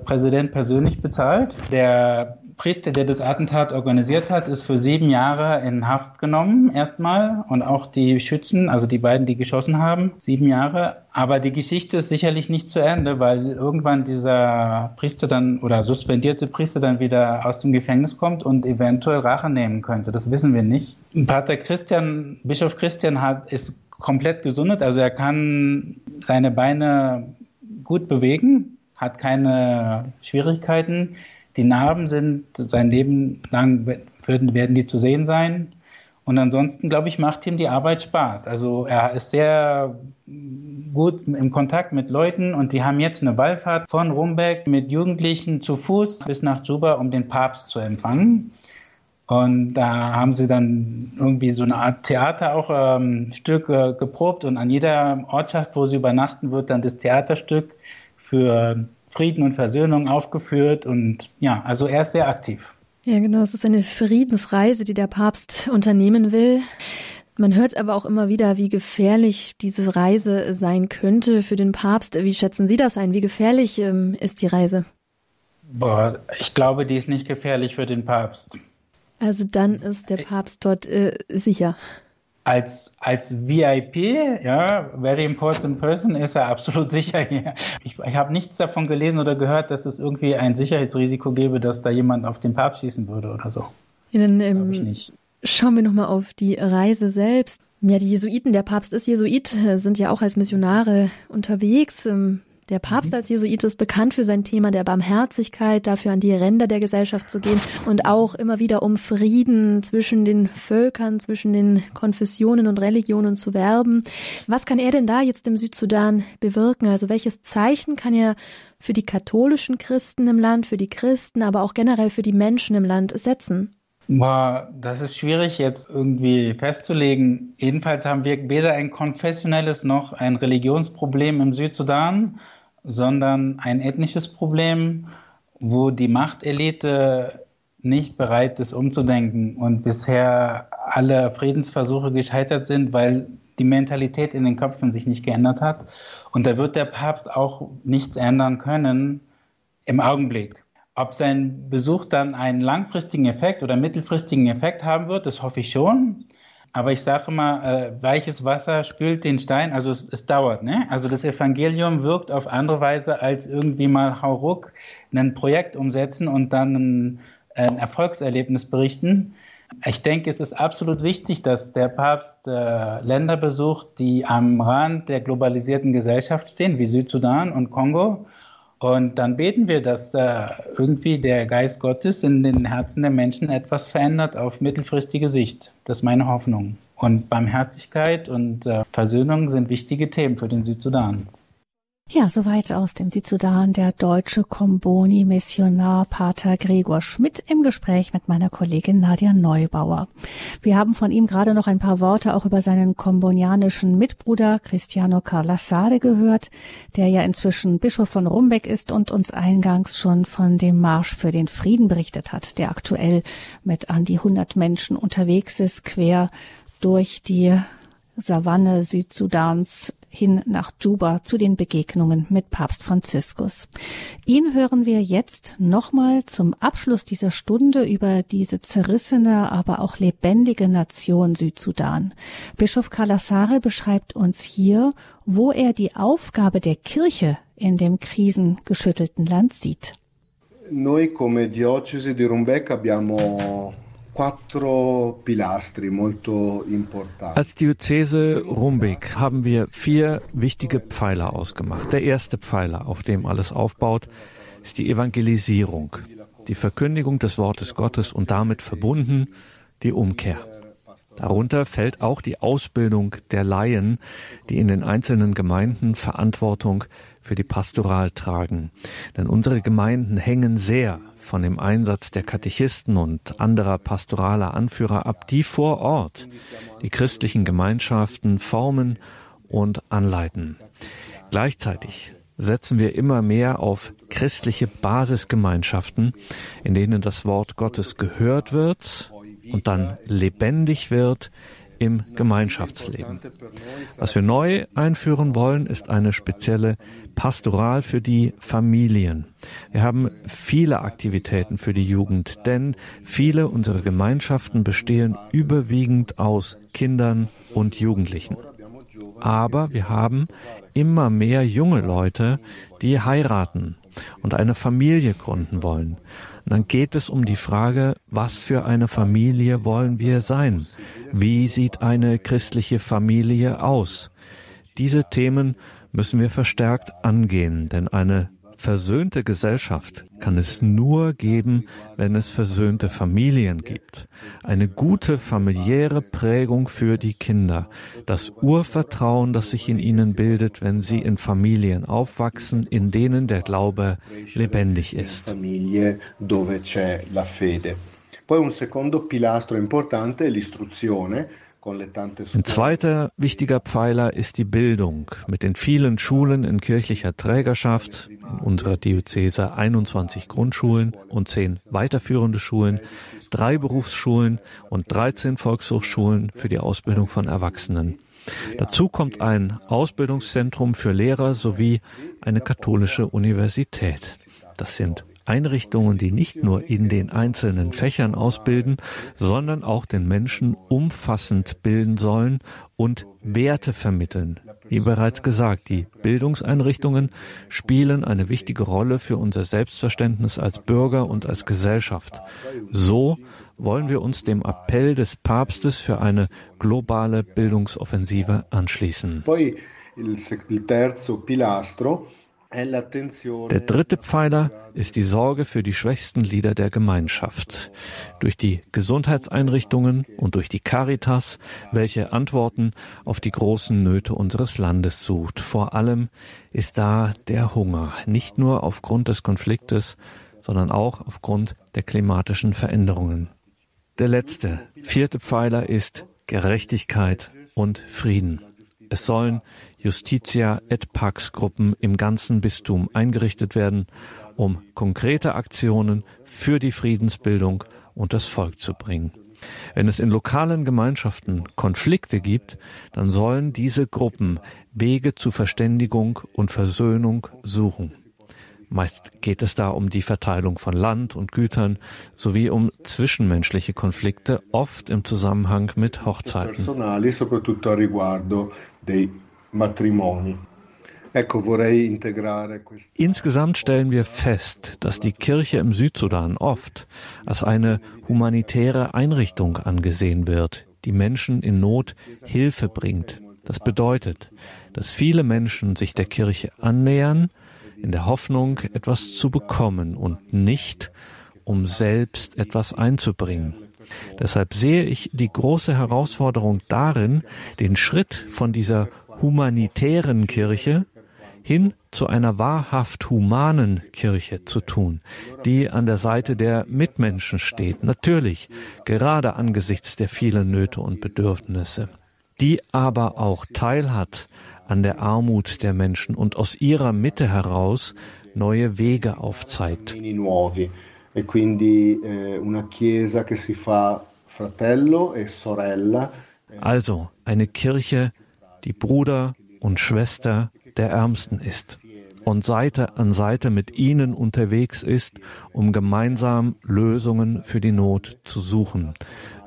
Speaker 6: Präsident persönlich bezahlt. Der Priester, der das Attentat organisiert hat, ist für sieben Jahre in Haft genommen, erstmal. Und auch die Schützen, also die beiden, die geschossen haben, sieben Jahre. Aber die Geschichte ist sicherlich nicht zu Ende, weil irgendwann dieser Priester dann oder suspendierte Priester dann wieder aus dem Gefängnis kommt und eventuell Rache nehmen könnte. Das wissen wir nicht. Pater Christian, Bischof Christian hat, ist komplett gesundet, also er kann seine Beine gut bewegen, hat keine Schwierigkeiten. Die Narben sind sein Leben lang werden, werden die zu sehen sein. Und ansonsten, glaube ich, macht ihm die Arbeit Spaß. Also er ist sehr gut im Kontakt mit Leuten und die haben jetzt eine Wallfahrt von Rumbeck mit Jugendlichen zu Fuß bis nach Juba, um den Papst zu empfangen. Und da haben sie dann irgendwie so eine Art Theater auch ähm, Stück äh, geprobt und an jeder Ortschaft, wo sie übernachten, wird dann das Theaterstück für Frieden und Versöhnung aufgeführt und ja, also er ist sehr aktiv.
Speaker 7: Ja, genau, es ist eine Friedensreise, die der Papst unternehmen will. Man hört aber auch immer wieder, wie gefährlich diese Reise sein könnte für den Papst. Wie schätzen Sie das ein? Wie gefährlich ähm, ist die Reise?
Speaker 6: Boah, ich glaube, die ist nicht gefährlich für den Papst.
Speaker 7: Also dann ist der Papst dort äh, sicher
Speaker 6: als, als VIP, ja, very important person, ist er absolut sicher hier. Ich, ich habe nichts davon gelesen oder gehört, dass es irgendwie ein Sicherheitsrisiko gäbe, dass da jemand auf den Papst schießen würde oder so.
Speaker 7: Ja, dann ähm, schauen wir nochmal auf die Reise selbst. Ja, die Jesuiten, der Papst ist Jesuit, sind ja auch als Missionare unterwegs. Der Papst mhm. als Jesuit ist bekannt für sein Thema der Barmherzigkeit, dafür an die Ränder der Gesellschaft zu gehen und auch immer wieder um Frieden zwischen den Völkern, zwischen den Konfessionen und Religionen zu werben. Was kann er denn da jetzt im Südsudan bewirken? Also welches Zeichen kann er für die katholischen Christen im Land, für die Christen, aber auch generell für die Menschen im Land setzen?
Speaker 6: Boah, das ist schwierig jetzt irgendwie festzulegen. Jedenfalls haben wir weder ein konfessionelles noch ein Religionsproblem im Südsudan sondern ein ethnisches Problem, wo die Machtelite nicht bereit ist, umzudenken und bisher alle Friedensversuche gescheitert sind, weil die Mentalität in den Köpfen sich nicht geändert hat. Und da wird der Papst auch nichts ändern können im Augenblick. Ob sein Besuch dann einen langfristigen Effekt oder mittelfristigen Effekt haben wird, das hoffe ich schon. Aber ich sage immer, äh, weiches Wasser spült den Stein, also es, es, dauert. Ne? Also das Evangelium wirkt auf andere Weise als irgendwie mal hauruck ein Projekt umsetzen und dann ein, ein Erfolgserlebnis berichten. Ich denke, es ist absolut wichtig, dass der Papst äh, Länder besucht, die am Rand der globalisierten Gesellschaft stehen, wie Südsudan und Kongo und dann beten wir, dass äh, irgendwie der Geist Gottes in den Herzen der Menschen etwas verändert auf mittelfristige Sicht. Das ist meine Hoffnung. Und Barmherzigkeit und äh, Versöhnung sind wichtige Themen für den Südsudan.
Speaker 1: Ja, soweit aus dem Südsudan der deutsche Komboni-Missionar Pater Gregor Schmidt im Gespräch mit meiner Kollegin Nadja Neubauer. Wir haben von ihm gerade noch ein paar Worte auch über seinen kombonianischen Mitbruder Cristiano Carlassare gehört, der ja inzwischen Bischof von Rumbeck ist und uns eingangs schon von dem Marsch für den Frieden berichtet hat, der aktuell mit an die 100 Menschen unterwegs ist, quer durch die Savanne Südsudans hin nach Juba zu den Begegnungen mit Papst Franziskus. Ihn hören wir jetzt nochmal zum Abschluss dieser Stunde über diese zerrissene, aber auch lebendige Nation Südsudan. Bischof Kalasare beschreibt uns hier, wo er die Aufgabe der Kirche in dem krisengeschüttelten Land sieht.
Speaker 2: Noi come diocesi di Rumbek abbiamo
Speaker 3: als Diözese Rumbek haben wir vier wichtige Pfeiler ausgemacht. Der erste Pfeiler, auf dem alles aufbaut, ist die Evangelisierung, die Verkündigung des Wortes Gottes und damit verbunden die Umkehr. Darunter fällt auch die Ausbildung der Laien, die in den einzelnen Gemeinden Verantwortung für die Pastoral tragen. Denn unsere Gemeinden hängen sehr von dem Einsatz der Katechisten und anderer pastoraler Anführer ab, die vor Ort die christlichen Gemeinschaften formen und anleiten. Gleichzeitig setzen wir immer mehr auf christliche Basisgemeinschaften, in denen das Wort Gottes gehört wird und dann lebendig wird im Gemeinschaftsleben. Was wir neu einführen wollen, ist eine spezielle Pastoral für die Familien. Wir haben viele Aktivitäten für die Jugend, denn viele unserer Gemeinschaften bestehen überwiegend aus Kindern und Jugendlichen. Aber wir haben immer mehr junge Leute, die heiraten und eine Familie gründen wollen. Dann geht es um die Frage, was für eine Familie wollen wir sein? Wie sieht eine christliche Familie aus? Diese Themen müssen wir verstärkt angehen, denn eine versöhnte Gesellschaft kann es nur geben, wenn es versöhnte Familien gibt. Eine gute familiäre Prägung für die Kinder. Das Urvertrauen, das sich in ihnen bildet, wenn sie in Familien aufwachsen, in denen der Glaube lebendig ist.
Speaker 2: Poi un secondo pilastro importante è l'istruzione
Speaker 3: ein zweiter wichtiger Pfeiler ist die Bildung mit den vielen Schulen in kirchlicher Trägerschaft, in unserer Diözese 21 Grundschulen und 10 weiterführende Schulen, drei Berufsschulen und 13 Volkshochschulen für die Ausbildung von Erwachsenen. Dazu kommt ein Ausbildungszentrum für Lehrer sowie eine katholische Universität. Das sind Einrichtungen, die nicht nur in den einzelnen Fächern ausbilden, sondern auch den Menschen umfassend bilden sollen und Werte vermitteln. Wie bereits gesagt, die Bildungseinrichtungen spielen eine wichtige Rolle für unser Selbstverständnis als Bürger und als Gesellschaft. So wollen wir uns dem Appell des Papstes für eine globale Bildungsoffensive anschließen. Poi il, terzo pilastro der dritte Pfeiler ist die Sorge für die schwächsten Glieder der Gemeinschaft. Durch die Gesundheitseinrichtungen und durch die Caritas, welche Antworten auf die großen Nöte unseres Landes sucht. Vor allem ist da der Hunger, nicht nur aufgrund des Konfliktes, sondern auch aufgrund der klimatischen Veränderungen. Der letzte, vierte Pfeiler ist Gerechtigkeit und Frieden. Es sollen Justitia et Pax Gruppen im ganzen Bistum eingerichtet werden, um konkrete Aktionen für die Friedensbildung und das Volk zu bringen. Wenn es in lokalen Gemeinschaften Konflikte gibt, dann sollen diese Gruppen Wege zu Verständigung und Versöhnung suchen. Meist geht es da um die Verteilung von Land und Gütern sowie um zwischenmenschliche Konflikte, oft im Zusammenhang mit Hochzeiten. Insgesamt stellen wir fest, dass die Kirche im Südsudan oft als eine humanitäre Einrichtung angesehen wird, die Menschen in Not Hilfe bringt. Das bedeutet, dass viele Menschen sich der Kirche annähern, in der Hoffnung, etwas zu bekommen und nicht, um selbst etwas einzubringen. Deshalb sehe ich die große Herausforderung darin, den Schritt von dieser humanitären Kirche hin zu einer wahrhaft humanen Kirche zu tun, die an der Seite der Mitmenschen steht, natürlich gerade angesichts der vielen Nöte und Bedürfnisse, die aber auch teilhat an der Armut der Menschen und aus ihrer Mitte heraus neue Wege aufzeigt. E eh, also eine Kirche, die Bruder und Schwester der Ärmsten ist und Seite an Seite mit ihnen unterwegs ist, um gemeinsam Lösungen für die Not zu suchen.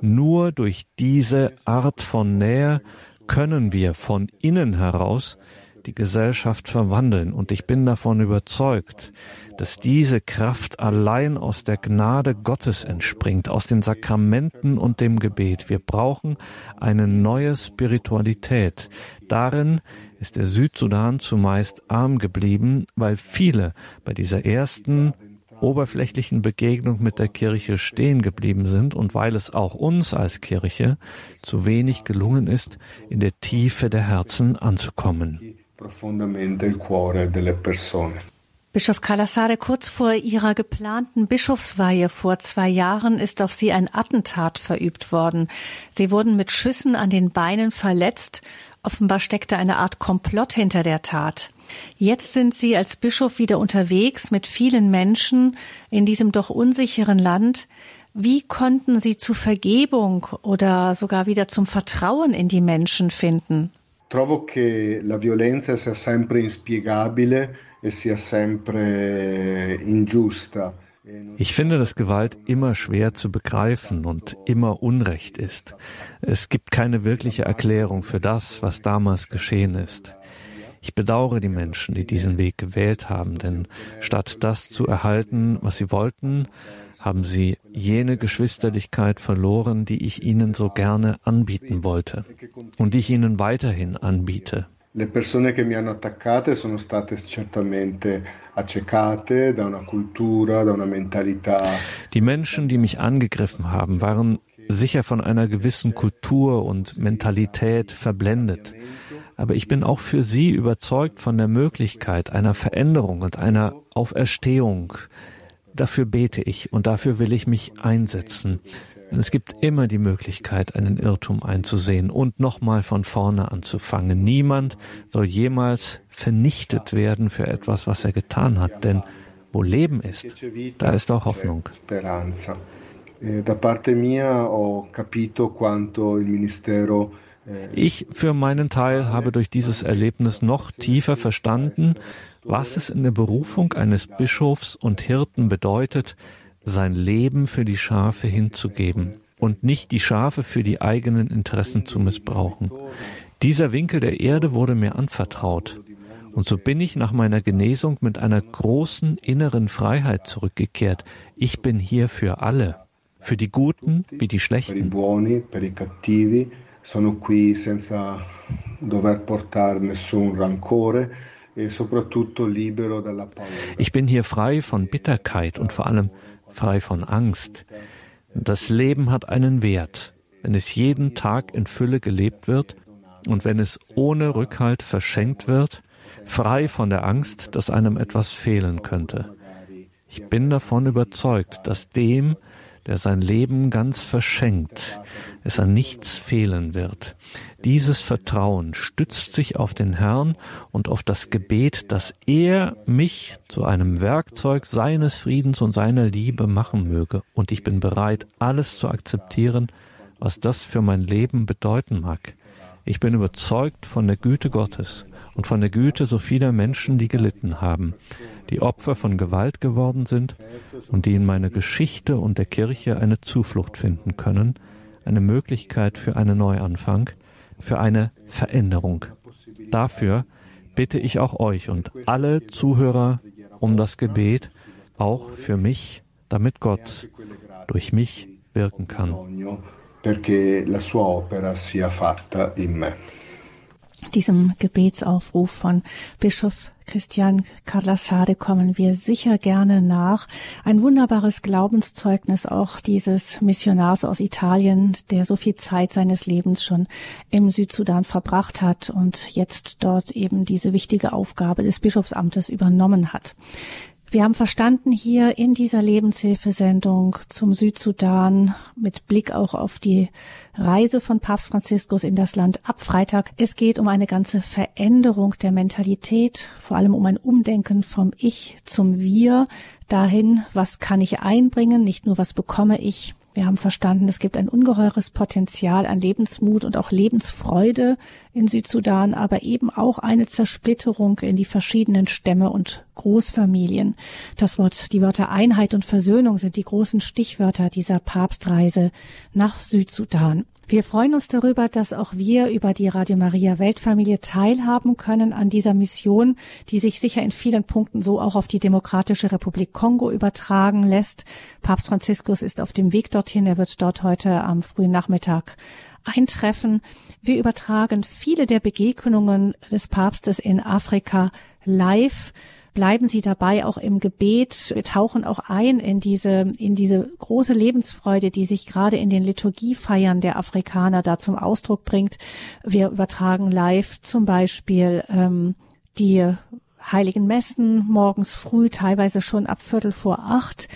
Speaker 3: Nur durch diese Art von Nähe können wir von innen heraus die Gesellschaft verwandeln. Und ich bin davon überzeugt, dass diese Kraft allein aus der Gnade Gottes entspringt, aus den Sakramenten und dem Gebet. Wir brauchen eine neue Spiritualität. Darin ist der Südsudan zumeist arm geblieben, weil viele bei dieser ersten oberflächlichen Begegnung mit der Kirche stehen geblieben sind und weil es auch uns als Kirche zu wenig gelungen ist, in der Tiefe der Herzen anzukommen.
Speaker 1: Bischof Kalasade, kurz vor ihrer geplanten Bischofsweihe vor zwei Jahren ist auf sie ein Attentat verübt worden. Sie wurden mit Schüssen an den Beinen verletzt Offenbar steckte eine Art Komplott hinter der Tat. Jetzt sind Sie als Bischof wieder unterwegs mit vielen Menschen in diesem doch unsicheren Land. Wie konnten Sie zu Vergebung oder sogar wieder zum Vertrauen in die Menschen finden?
Speaker 2: Trovo che la violenza sia sempre inspiegabile e ingiusta.
Speaker 3: Ich finde, dass Gewalt immer schwer zu begreifen und immer Unrecht ist. Es gibt keine wirkliche Erklärung für das, was damals geschehen ist. Ich bedauere die Menschen, die diesen Weg gewählt haben, denn statt das zu erhalten, was sie wollten, haben sie jene Geschwisterlichkeit verloren, die ich ihnen so gerne anbieten wollte und die ich ihnen weiterhin anbiete.
Speaker 2: Le persone che mi hanno attaccate sono state certamente accecate da una cultura, da una mentalità.
Speaker 3: Die Menschen, die mich angegriffen haben, waren sicher von einer gewissen Kultur und Mentalität verblendet. Aber ich bin auch für sie überzeugt von der Möglichkeit einer Veränderung und einer Auferstehung. Dafür bete ich und dafür will ich mich einsetzen. Es gibt immer die Möglichkeit, einen Irrtum einzusehen und nochmal von vorne anzufangen. Niemand soll jemals vernichtet werden für etwas, was er getan hat. Denn wo Leben ist, da ist auch Hoffnung.
Speaker 2: Eh,
Speaker 3: eh, ich für meinen Teil habe durch dieses Erlebnis noch tiefer verstanden, was es in der Berufung eines Bischofs und Hirten bedeutet, sein Leben für die Schafe hinzugeben und nicht die Schafe für die eigenen Interessen zu missbrauchen. Dieser Winkel der Erde wurde mir anvertraut. Und so bin ich nach meiner Genesung mit einer großen inneren Freiheit zurückgekehrt. Ich bin hier für alle, für die Guten wie die Schlechten. Sono qui senza dover portare nessun rancore e ich bin hier frei von Bitterkeit und vor allem frei von Angst. Das Leben hat einen Wert, wenn es jeden Tag in Fülle gelebt wird und wenn es ohne Rückhalt verschenkt wird, frei von der Angst, dass einem etwas fehlen könnte. Ich bin davon überzeugt, dass dem, der sein Leben ganz verschenkt, es an nichts fehlen wird. Dieses Vertrauen stützt sich auf den Herrn und auf das Gebet, dass er mich zu einem Werkzeug seines Friedens und seiner Liebe machen möge. Und ich bin bereit, alles zu akzeptieren, was das für mein Leben bedeuten mag. Ich bin überzeugt von der Güte Gottes und von der Güte so vieler Menschen, die gelitten haben, die Opfer von Gewalt geworden sind und die in meiner Geschichte und der Kirche eine Zuflucht finden können, eine Möglichkeit für einen Neuanfang, für eine Veränderung. Dafür bitte ich auch euch und alle Zuhörer um das Gebet, auch für mich, damit Gott durch mich wirken kann. Perché la sua opera sia fatta in me
Speaker 1: diesem Gebetsaufruf von Bischof Christian Carlasade kommen wir sicher gerne nach. Ein wunderbares Glaubenszeugnis auch dieses Missionars aus Italien, der so viel Zeit seines Lebens schon im Südsudan verbracht hat und jetzt dort eben diese wichtige Aufgabe des Bischofsamtes übernommen hat. Wir haben verstanden hier in dieser Lebenshilfesendung zum Südsudan mit Blick auch auf die Reise von Papst Franziskus in das Land ab Freitag. Es geht um eine ganze Veränderung der Mentalität, vor allem um ein Umdenken vom Ich zum Wir, dahin, was kann ich einbringen, nicht nur was bekomme ich, Wir haben verstanden, es gibt ein ungeheures Potenzial an Lebensmut und auch Lebensfreude in Südsudan, aber eben auch eine Zersplitterung in die verschiedenen Stämme und Großfamilien. Das Wort, die Wörter Einheit und Versöhnung sind die großen Stichwörter dieser Papstreise nach Südsudan. Wir freuen uns darüber, dass auch wir über die Radio Maria Weltfamilie teilhaben können an dieser Mission, die sich sicher in vielen Punkten so auch auf die Demokratische Republik Kongo übertragen lässt. Papst Franziskus ist auf dem Weg dorthin. Er wird dort heute am frühen Nachmittag eintreffen. Wir übertragen viele der Begegnungen des Papstes in Afrika live bleiben Sie dabei auch im Gebet. Wir tauchen auch ein in diese, in diese große Lebensfreude, die sich gerade in den Liturgiefeiern der Afrikaner da zum Ausdruck bringt. Wir übertragen live zum Beispiel ähm, die heiligen Messen morgens früh, teilweise schon ab Viertel vor acht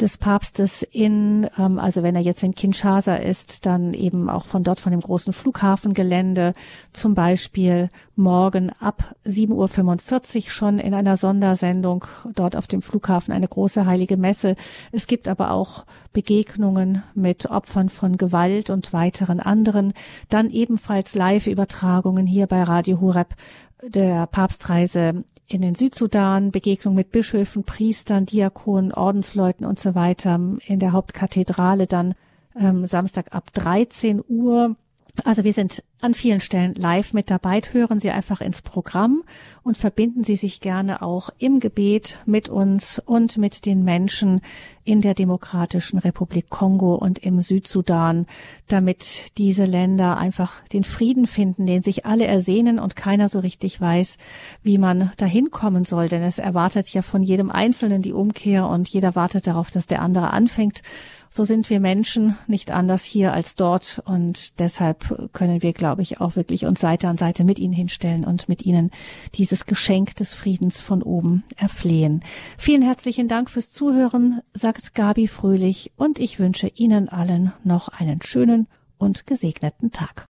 Speaker 1: des Papstes in, ähm, also wenn er jetzt in Kinshasa ist, dann eben auch von dort, von dem großen Flughafengelände, zum Beispiel morgen ab 7.45 Uhr schon in einer Sondersendung dort auf dem Flughafen eine große heilige Messe. Es gibt aber auch Begegnungen mit Opfern von Gewalt und weiteren anderen. Dann ebenfalls Live-Übertragungen hier bei Radio Hureb der Papstreise in den Südsudan, Begegnung mit Bischöfen, Priestern, Diakonen, Ordensleuten und so weiter in der Hauptkathedrale dann ähm, Samstag ab 13 Uhr also wir sind an vielen Stellen live mit dabei. Hören Sie einfach ins Programm und verbinden Sie sich gerne auch im Gebet mit uns und mit den Menschen in der Demokratischen Republik Kongo und im Südsudan, damit diese Länder einfach den Frieden finden, den sich alle ersehnen und keiner so richtig weiß, wie man dahin kommen soll. Denn es erwartet ja von jedem Einzelnen die Umkehr und jeder wartet darauf, dass der andere anfängt. So sind wir Menschen nicht anders hier als dort und deshalb können wir, glaube ich, auch wirklich uns Seite an Seite mit Ihnen hinstellen und mit Ihnen dieses Geschenk des Friedens von oben erflehen. Vielen herzlichen Dank fürs Zuhören, sagt Gabi Fröhlich und ich wünsche Ihnen allen noch einen schönen und gesegneten Tag.